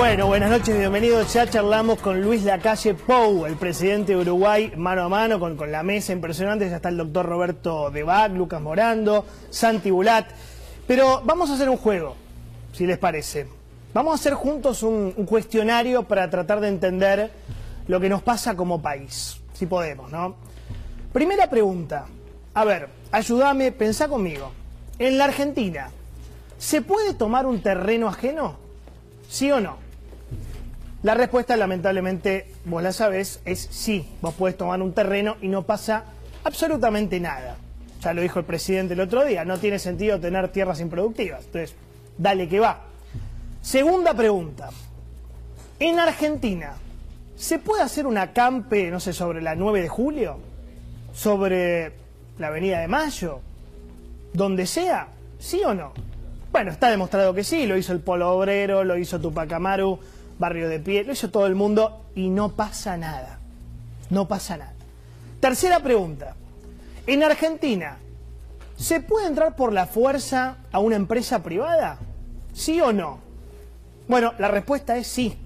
Bueno, buenas noches, bienvenidos. Ya charlamos con Luis Lacalle Pou, el presidente de Uruguay, mano a mano, con, con la mesa impresionante. Ya está el doctor Roberto Debac, Lucas Morando, Santi Bulat. Pero vamos a hacer un juego, si les parece. Vamos a hacer juntos un, un cuestionario para tratar de entender lo que nos pasa como país, si podemos, ¿no? Primera pregunta. A ver, ayúdame, pensá conmigo. En la Argentina, ¿se puede tomar un terreno ajeno? ¿Sí o no? La respuesta, lamentablemente, vos la sabés, es sí. Vos podés tomar un terreno y no pasa absolutamente nada. Ya lo dijo el presidente el otro día, no tiene sentido tener tierras improductivas. Entonces, dale que va. Segunda pregunta. En Argentina, ¿se puede hacer un acampe, no sé, sobre la 9 de julio? ¿Sobre la Avenida de Mayo? ¿Donde sea? ¿Sí o no? Bueno, está demostrado que sí, lo hizo el Polo Obrero, lo hizo Tupac Amaru barrio de pie, lo hizo todo el mundo y no pasa nada. No pasa nada. Tercera pregunta. En Argentina, ¿se puede entrar por la fuerza a una empresa privada? ¿Sí o no? Bueno, la respuesta es sí.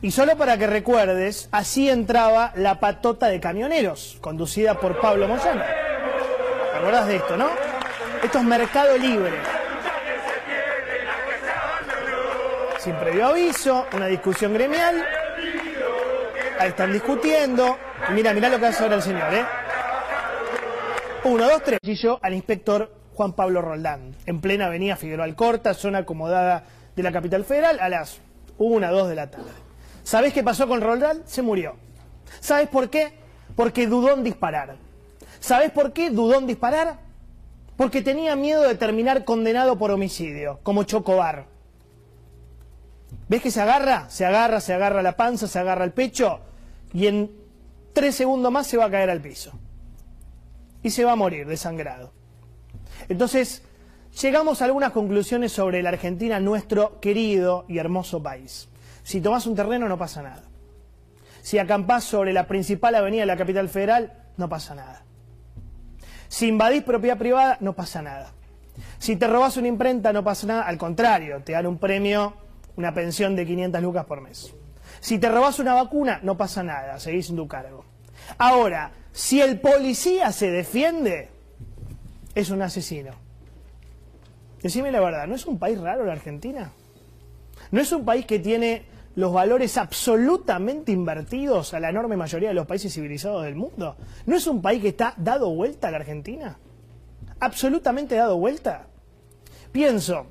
Y solo para que recuerdes, así entraba la patota de camioneros, conducida por Pablo Moyano. ¿Te acordás de esto, no? Esto es mercado libre. Sin previo aviso, una discusión gremial. Ahí están discutiendo. Mira, mira lo que hace ahora el señor, ¿eh? Uno, dos, tres. Y yo al inspector Juan Pablo Roldán, en plena avenida Figueroa Alcorta, zona acomodada de la capital federal, a las una, dos de la tarde. ¿Sabés qué pasó con Roldán? Se murió. ¿Sabes por qué? Porque dudó en disparar. ¿Sabes por qué dudó en disparar? Porque tenía miedo de terminar condenado por homicidio, como Chocobar. ¿Ves que se agarra? Se agarra, se agarra la panza, se agarra el pecho y en tres segundos más se va a caer al piso. Y se va a morir desangrado. Entonces, llegamos a algunas conclusiones sobre la Argentina, nuestro querido y hermoso país. Si tomás un terreno no pasa nada. Si acampás sobre la principal avenida de la capital federal, no pasa nada. Si invadís propiedad privada, no pasa nada. Si te robás una imprenta, no pasa nada. Al contrario, te dan un premio una pensión de 500 lucas por mes. Si te robas una vacuna, no pasa nada, seguís en tu cargo. Ahora, si el policía se defiende, es un asesino. Decime la verdad, ¿no es un país raro la Argentina? ¿No es un país que tiene los valores absolutamente invertidos a la enorme mayoría de los países civilizados del mundo? ¿No es un país que está dado vuelta a la Argentina? ¿Absolutamente dado vuelta? Pienso,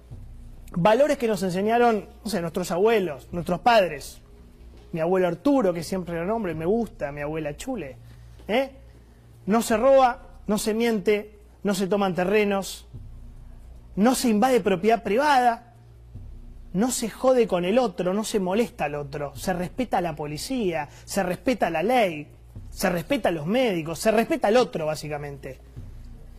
valores que nos enseñaron, nuestros abuelos, nuestros padres. Mi abuelo Arturo, que siempre era nombre, me gusta, mi abuela Chule. ¿eh? No se roba, no se miente, no se toman terrenos, no se invade propiedad privada, no se jode con el otro, no se molesta al otro, se respeta a la policía, se respeta la ley, se respeta a los médicos, se respeta al otro, básicamente.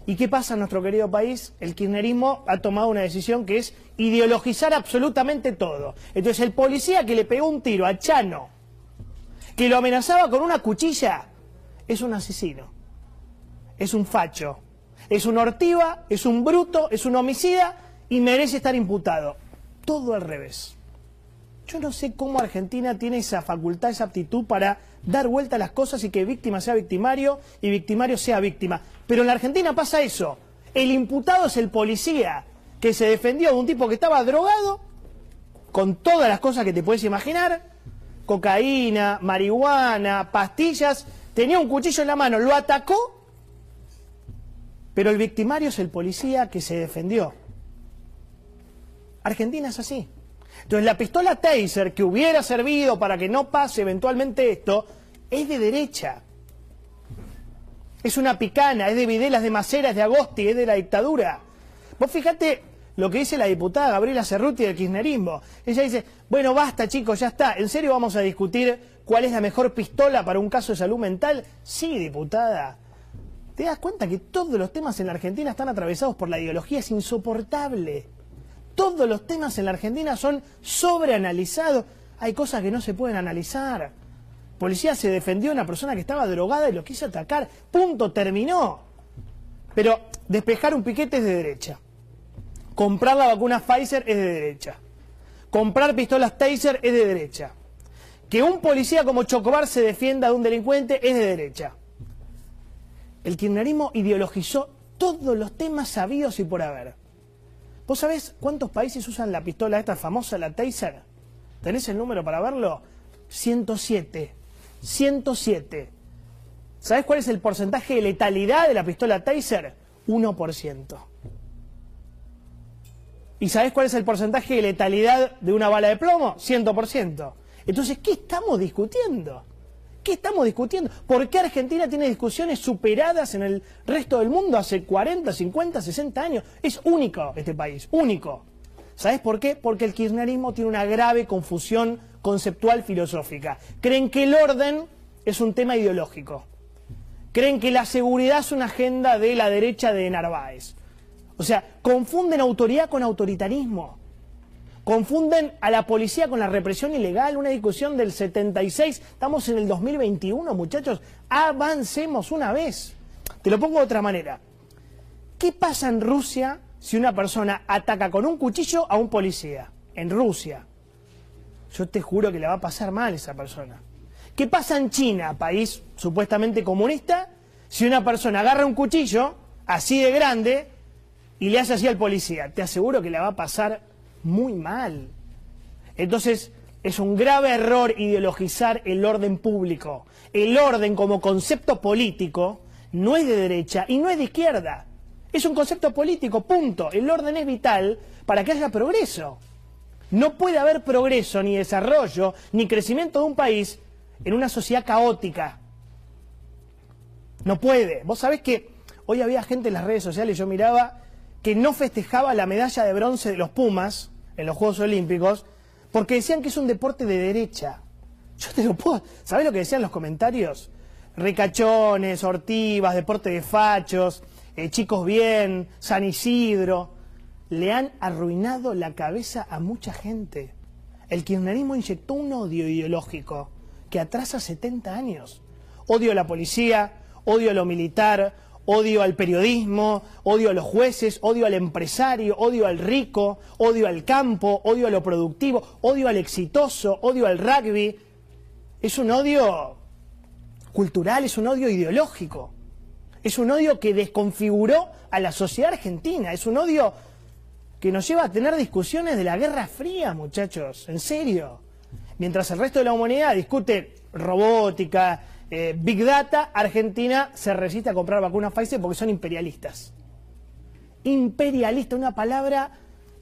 ¿Y qué pasa en nuestro querido país? El kirchnerismo ha tomado una decisión que es ideologizar absolutamente todo. Entonces el policía que le pegó un tiro a Chano, que lo amenazaba con una cuchilla, es un asesino, es un facho, es un ortiva, es un bruto, es un homicida y merece estar imputado. Todo al revés. Yo no sé cómo Argentina tiene esa facultad, esa aptitud para dar vuelta a las cosas y que víctima sea victimario y victimario sea víctima. Pero en la Argentina pasa eso. El imputado es el policía que se defendió de un tipo que estaba drogado con todas las cosas que te puedes imaginar, cocaína, marihuana, pastillas, tenía un cuchillo en la mano, lo atacó, pero el victimario es el policía que se defendió. Argentina es así. Entonces la pistola Taser que hubiera servido para que no pase eventualmente esto, es de derecha. Es una picana, es de Videlas de Maceras, de Agosti, es de la dictadura. Vos fíjate lo que dice la diputada Gabriela Cerruti del kirchnerismo. Ella dice, bueno, basta chicos, ya está, ¿en serio vamos a discutir cuál es la mejor pistola para un caso de salud mental? Sí, diputada. ¿Te das cuenta que todos los temas en la Argentina están atravesados por la ideología? Es insoportable. Todos los temas en la Argentina son sobreanalizados. Hay cosas que no se pueden analizar. Policía se defendió a una persona que estaba drogada y lo quiso atacar. Punto, terminó. Pero despejar un piquete es de derecha. Comprar la vacuna Pfizer es de derecha. Comprar pistolas Taser es de derecha. Que un policía como Chocobar se defienda de un delincuente es de derecha. El kirchnerismo ideologizó todos los temas sabidos y por haber. ¿Vos sabés cuántos países usan la pistola esta famosa, la Taser? ¿Tenés el número para verlo? 107. 107. ¿Sabés cuál es el porcentaje de letalidad de la pistola Taser? 1%. ¿Y sabés cuál es el porcentaje de letalidad de una bala de plomo? 100%. Entonces, ¿qué estamos discutiendo? ¿Qué estamos discutiendo? ¿Por qué Argentina tiene discusiones superadas en el resto del mundo hace 40, 50, 60 años? Es único este país, único. ¿Sabes por qué? Porque el kirchnerismo tiene una grave confusión conceptual filosófica. Creen que el orden es un tema ideológico. Creen que la seguridad es una agenda de la derecha de Narváez. O sea, confunden autoridad con autoritarismo. Confunden a la policía con la represión ilegal, una discusión del 76. Estamos en el 2021, muchachos. Avancemos una vez. Te lo pongo de otra manera. ¿Qué pasa en Rusia si una persona ataca con un cuchillo a un policía? En Rusia. Yo te juro que le va a pasar mal esa persona. ¿Qué pasa en China, país supuestamente comunista, si una persona agarra un cuchillo así de grande y le hace así al policía? Te aseguro que le va a pasar muy mal. Entonces, es un grave error ideologizar el orden público. El orden como concepto político no es de derecha y no es de izquierda. Es un concepto político, punto. El orden es vital para que haya progreso. No puede haber progreso, ni desarrollo, ni crecimiento de un país en una sociedad caótica. No puede. Vos sabés que hoy había gente en las redes sociales, yo miraba, que no festejaba la medalla de bronce de los Pumas en los Juegos Olímpicos, porque decían que es un deporte de derecha. Yo te lo puedo. ¿Sabés lo que decían los comentarios? Ricachones, ortivas, deporte de fachos, eh, chicos bien, San Isidro. Le han arruinado la cabeza a mucha gente. El kirchnerismo inyectó un odio ideológico que atrasa 70 años. Odio a la policía, odio a lo militar, odio al periodismo, odio a los jueces, odio al empresario, odio al rico, odio al campo, odio a lo productivo, odio al exitoso, odio al rugby. Es un odio cultural, es un odio ideológico. Es un odio que desconfiguró a la sociedad argentina, es un odio que nos lleva a tener discusiones de la Guerra Fría, muchachos, en serio. Mientras el resto de la humanidad discute robótica, eh, Big Data, Argentina se resiste a comprar vacunas Pfizer porque son imperialistas. Imperialista, una palabra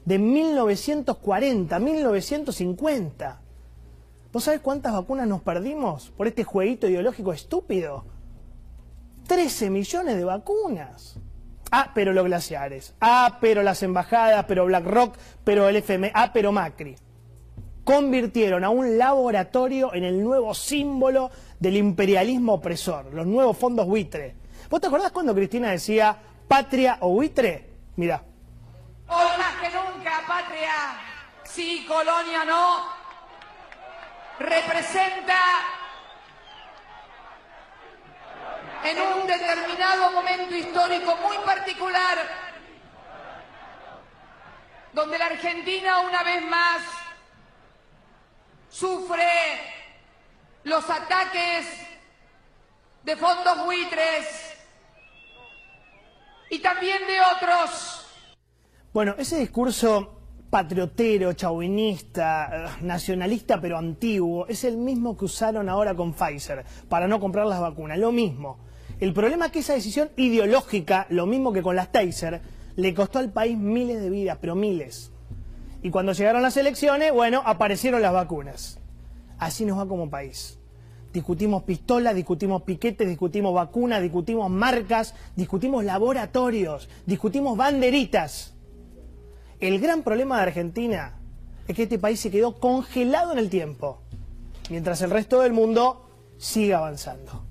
de 1940, 1950. ¿Vos sabés cuántas vacunas nos perdimos por este jueguito ideológico estúpido? 13 millones de vacunas. Ah, pero los glaciares. Ah, pero las embajadas, pero BlackRock, pero el FMI. Ah, pero Macri convirtieron a un laboratorio en el nuevo símbolo del imperialismo opresor, los nuevos fondos buitre. ¿Vos te acordás cuando Cristina decía patria o buitre? Mira. Hoy más que nunca, patria, sí, colonia no, representa en un determinado momento histórico muy particular, donde la Argentina una vez más sufre los ataques de fondos buitres y también de otros. Bueno, ese discurso patriotero, chauvinista, eh, nacionalista pero antiguo, es el mismo que usaron ahora con Pfizer para no comprar las vacunas, lo mismo. El problema es que esa decisión ideológica, lo mismo que con las Taser, le costó al país miles de vidas, pero miles. Y cuando llegaron las elecciones, bueno, aparecieron las vacunas. Así nos va como país. Discutimos pistolas, discutimos piquetes, discutimos vacunas, discutimos marcas, discutimos laboratorios, discutimos banderitas. El gran problema de Argentina es que este país se quedó congelado en el tiempo, mientras el resto del mundo sigue avanzando.